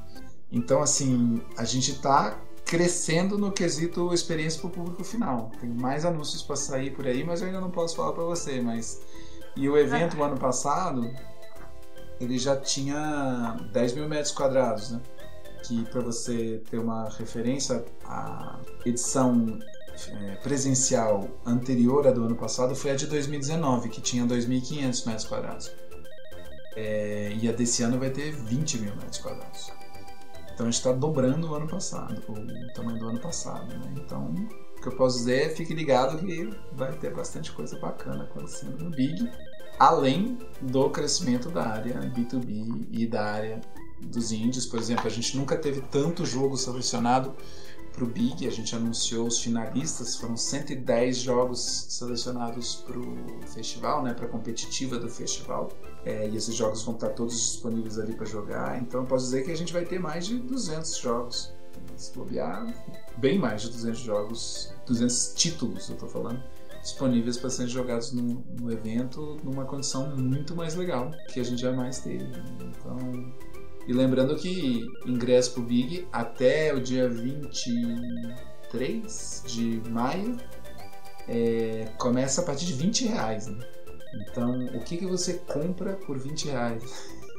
Então, assim, a gente está crescendo no quesito experiência para o público final. Tem mais anúncios para sair por aí, mas eu ainda não posso falar para você. Mas e o evento o ano passado ele já tinha 10 mil metros quadrados, né? Que para você ter uma referência, a edição é, presencial anterior à do ano passado foi a de 2019, que tinha 2.500 metros quadrados. É, e a desse ano vai ter 20 mil metros quadrados. Então a gente está dobrando o ano passado, o tamanho do ano passado. Né? Então, que eu posso dizer fique ligado que vai ter bastante coisa bacana acontecendo no Big, além do crescimento da área B2B e da área dos indies. Por exemplo, a gente nunca teve tanto jogo selecionado para o Big, a gente anunciou os finalistas, foram 110 jogos selecionados para o festival, né, para a competitiva do festival. É, e esses jogos vão estar todos disponíveis ali para jogar. Então, posso dizer que a gente vai ter mais de 200 jogos. Se bobear, bem mais de 200 jogos, 200 títulos, eu estou falando, disponíveis para serem jogados no, no, evento numa condição muito mais legal que a gente jamais teve. Então, e lembrando que ingresso pro Big até o dia 23 de maio é, começa a partir de 20 reais. Né? Então, o que, que você compra por 20 reais?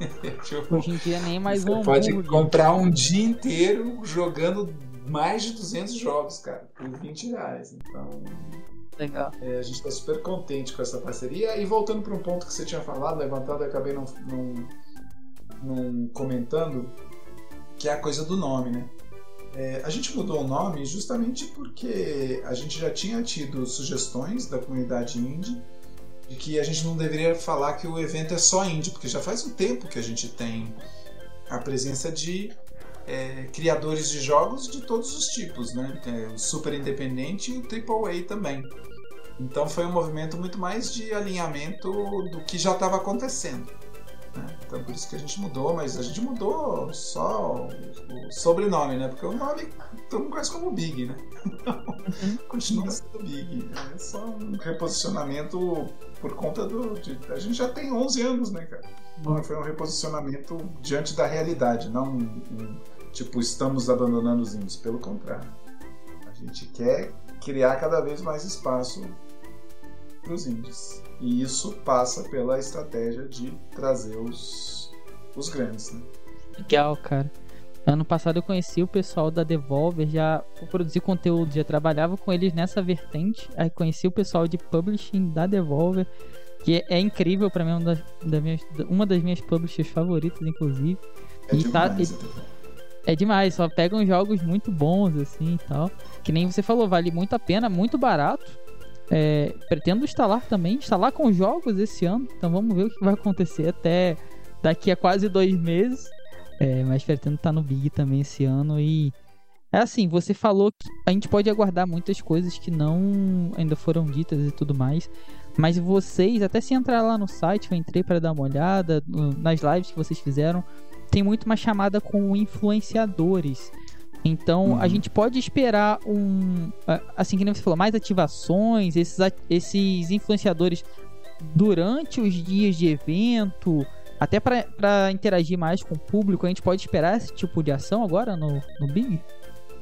*laughs* Hoje em dia nem mais você um pode comprar um dia inteiro jogando mais de 200 jogos, cara, por 20 reais. Então, Legal. É, a gente está super contente com essa parceria. E voltando para um ponto que você tinha falado, levantado, eu acabei não, não num, comentando, que é a coisa do nome, né? É, a gente mudou o nome justamente porque a gente já tinha tido sugestões da comunidade indie de que a gente não deveria falar que o evento é só indie, porque já faz um tempo que a gente tem a presença de é, criadores de jogos de todos os tipos, né? É, o super independente e o AAA também. Então foi um movimento muito mais de alinhamento do que já estava acontecendo. Né? Então por isso que a gente mudou, mas a gente mudou só o, sobrenome, né? Porque o nome todo mundo conhece como Big, né? Uhum. Continua sendo Big. É só um reposicionamento por conta do. De, a gente já tem 11 anos, né, cara? Não foi um reposicionamento diante da realidade, não um, um, tipo, estamos abandonando os índios. Pelo contrário. A gente quer criar cada vez mais espaço para os indies. E isso passa pela estratégia de trazer os, os grandes, né? Legal, cara. Ano passado eu conheci o pessoal da Devolver, já produzi conteúdo, já trabalhava com eles nessa vertente. Aí conheci o pessoal de publishing da Devolver, que é, é incrível para mim, uma das, das minhas, uma das minhas publishers favoritas, inclusive. É E tá- e- né? É demais, só pegam jogos muito bons, assim e tal. Que nem você falou, vale muito a pena, muito barato. É, pretendo instalar também, instalar com jogos esse ano. Então vamos ver o que vai acontecer até daqui a quase dois meses. É, mas pretendo estar no Big também esse ano. E é assim, você falou que a gente pode aguardar muitas coisas que não ainda foram ditas e tudo mais. Mas vocês, até se entrar lá no site, eu entrei para dar uma olhada nas lives que vocês fizeram tem muito uma chamada com influenciadores. Então a Uhum. gente pode esperar um. a- Assim que você falou, mais ativações, esses, a- esses influenciadores durante os dias de evento, até para interagir mais com o público. A gente pode esperar esse tipo de ação agora no, no Big?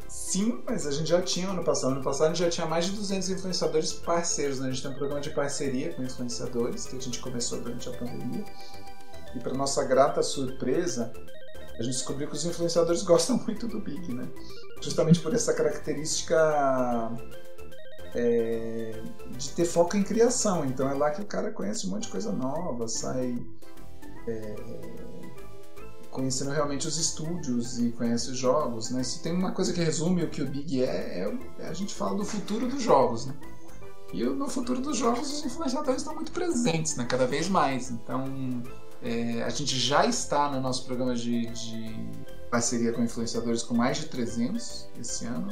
Sim, mas a gente já tinha ano passado. Ano passado a gente já tinha mais de 200 influenciadores parceiros, né? A gente tem um programa de parceria com influenciadores que a gente começou durante a pandemia. E para nossa grata surpresa, a gente descobriu que os influenciadores *laughs* gostam muito do Big, né? Justamente por essa característica é, de ter foco em criação. Então é lá que o cara conhece um monte de coisa nova, sai é, conhecendo realmente os estúdios e conhece os jogos, né? Se tem uma coisa que resume o que o Big é, é, é a gente fala do futuro dos jogos, né? E no futuro dos jogos os influenciadores estão muito presentes, né? Cada vez mais. Então é, a gente já está no nosso programa de, de parceria com influenciadores com mais de 300 esse ano.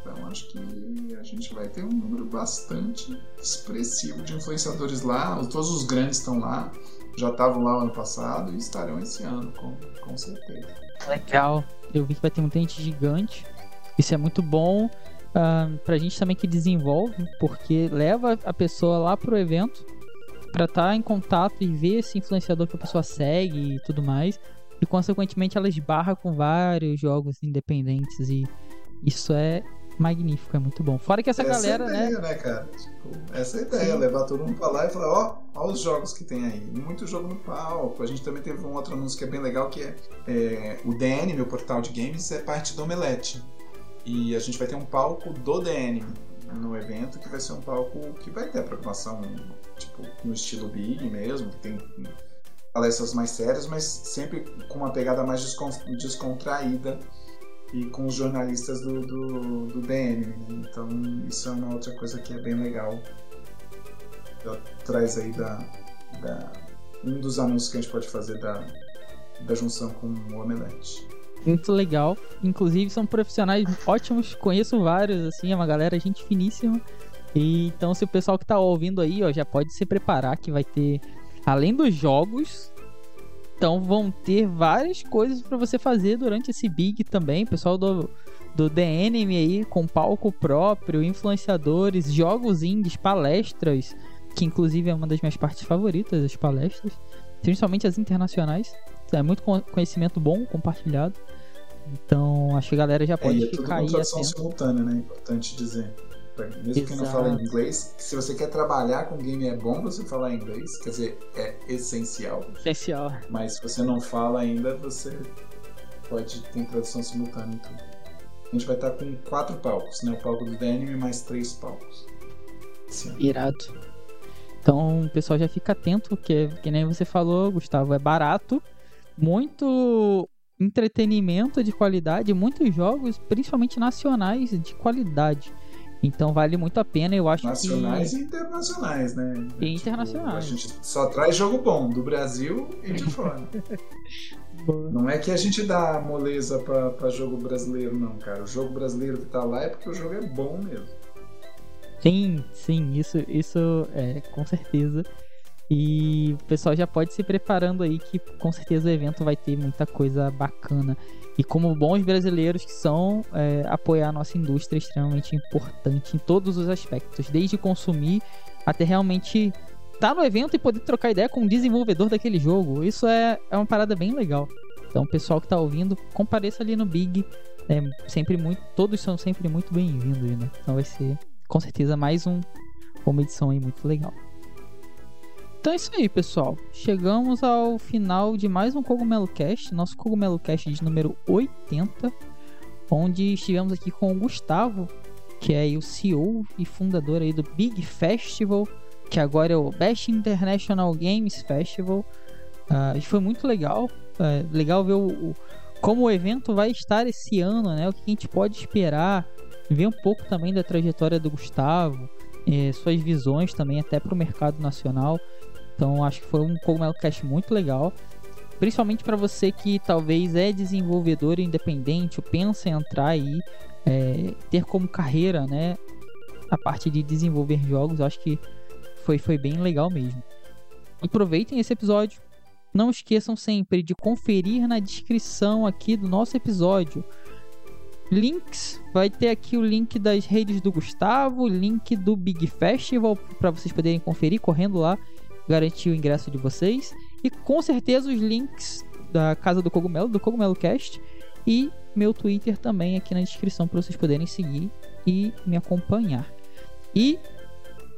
Então acho que a gente vai ter um número bastante expressivo de influenciadores lá. Todos os grandes estão lá. Já estavam lá ano passado e estarão esse ano, com, com certeza. Legal. Eu vi que vai ter muita gente gigante. Isso é muito bom ah, pra gente também que desenvolve, porque leva a pessoa lá pro evento pra estar em contato e ver esse influenciador que a pessoa segue e tudo mais. E consequentemente ela esbarra com vários jogos independentes e isso é magnífico, é muito bom. Fora que essa, galera, é a né? ideia, né, cara? Tipo, essa é a ideia, Sim. levar todo mundo pra lá e falar, ó, ó os jogos que tem aí. Muito jogo no palco. A gente também teve um outro anúncio que é bem legal, que é, é, o DN, meu portal de games, é parte do Omelete. E a gente vai ter um palco do DN no evento, que vai ser um palco que vai ter a programação, tipo, no estilo Big mesmo, que tem palestras mais sérias, mas sempre com uma pegada mais descon- descontraída e com os jornalistas do, do, do DN. né? Então isso é uma outra coisa que é bem legal. Traz aí da, da- um dos anúncios que a gente pode fazer da, da junção com o Omelete. Muito legal. Inclusive são profissionais ótimos, conheço vários, assim, é uma galera gente finíssima. E, então se o pessoal que tá ouvindo aí, ó, já pode se preparar que vai ter, além dos jogos, então vão ter várias coisas pra você fazer durante esse Big também. Pessoal do, do The Enemy aí, com palco próprio, influenciadores, jogos indies, palestras, que inclusive é uma das minhas partes favoritas, as palestras, principalmente as internacionais. É muito con- conhecimento bom compartilhado. Então, acho que a galera já É, pode e é tudo ficar com aí tradução atento. simultânea, né? Importante dizer. Mesmo quem não Exato. fala inglês, se você quer trabalhar com game é bom você falar inglês, quer dizer, é essencial. Essencial. Mas se você não fala ainda, você pode ter tradução simultânea e tudo. A gente vai estar com quatro palcos, né? O palco do Denim e mais três palcos. Sim. Irado. Então, o pessoal já fica atento, porque, que nem você falou, Gustavo, é barato, muito entretenimento de qualidade, muitos jogos, principalmente nacionais, de qualidade. Então vale muito a pena, eu acho Nacionais que. e internacionais, né? E Tipo, internacionais. a gente só traz jogo bom do Brasil e de *laughs* fora. Não é que a gente dá moleza pra, pra jogo brasileiro, não, cara. O jogo brasileiro que tá lá é porque o jogo é bom mesmo. Sim, sim, isso, isso é com certeza. E o pessoal já pode se preparando aí que com certeza o evento vai ter muita coisa bacana. E como bons brasileiros que são, é, apoiar a nossa indústria é extremamente importante em todos os aspectos, desde consumir até realmente estar no evento e poder trocar ideia com o desenvolvedor daquele jogo. Isso é, é uma parada bem legal. Então, pessoal que tá ouvindo, compareça ali no Big. É sempre muito, todos são sempre muito bem-vindos, né? Então vai ser com certeza mais um, uma edição aí muito legal. Então é isso aí, pessoal. Chegamos ao final de mais um Cogumelo Cast, nosso Cogumelo Cast de número 80, onde estivemos aqui com o Gustavo, que é o CEO e fundador aí do Big Festival, que agora é o Best International Games Festival. Uh, e foi muito legal, uh, legal ver o, o, como o evento vai estar esse ano, né? O que a gente pode esperar, ver um pouco também da trajetória do Gustavo, eh, suas visões também até para o mercado nacional. Então acho que foi um Cogumelo Cast muito legal. Principalmente para você que talvez é desenvolvedor independente ou pensa em entrar aí, é, ter como carreira né, a parte de desenvolver jogos. Acho que foi, foi bem legal mesmo. Aproveitem esse episódio. Não esqueçam sempre de conferir na descrição aqui do nosso episódio links. Vai ter aqui o link das redes do Gustavo, link do Big Festival para vocês poderem conferir correndo lá garantir o ingresso de vocês. E com certeza os links da Casa do Cogumelo, do Cogumelo Cast e meu Twitter também aqui na descrição para vocês poderem seguir e me acompanhar. E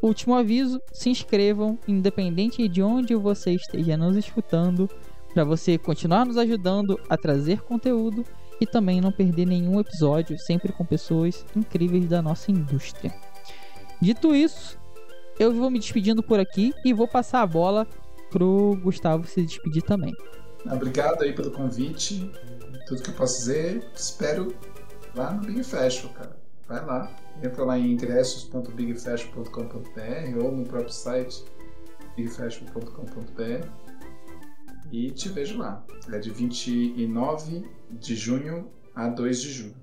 último aviso, se inscrevam independente de onde você esteja nos escutando, para você continuar nos ajudando a trazer conteúdo e também não perder nenhum episódio, sempre com pessoas incríveis da nossa indústria. Dito isso, eu vou me despedindo por aqui e vou passar a bola pro Gustavo se despedir também. Obrigado aí pelo convite. Tudo que eu posso dizer, espero lá no Big Festival, cara. Vai lá. Entra lá em ingressos.bigfestival.com.br ou no próprio site bigfestival.com.br e te vejo lá. É de 29 de junho a 2 de julho.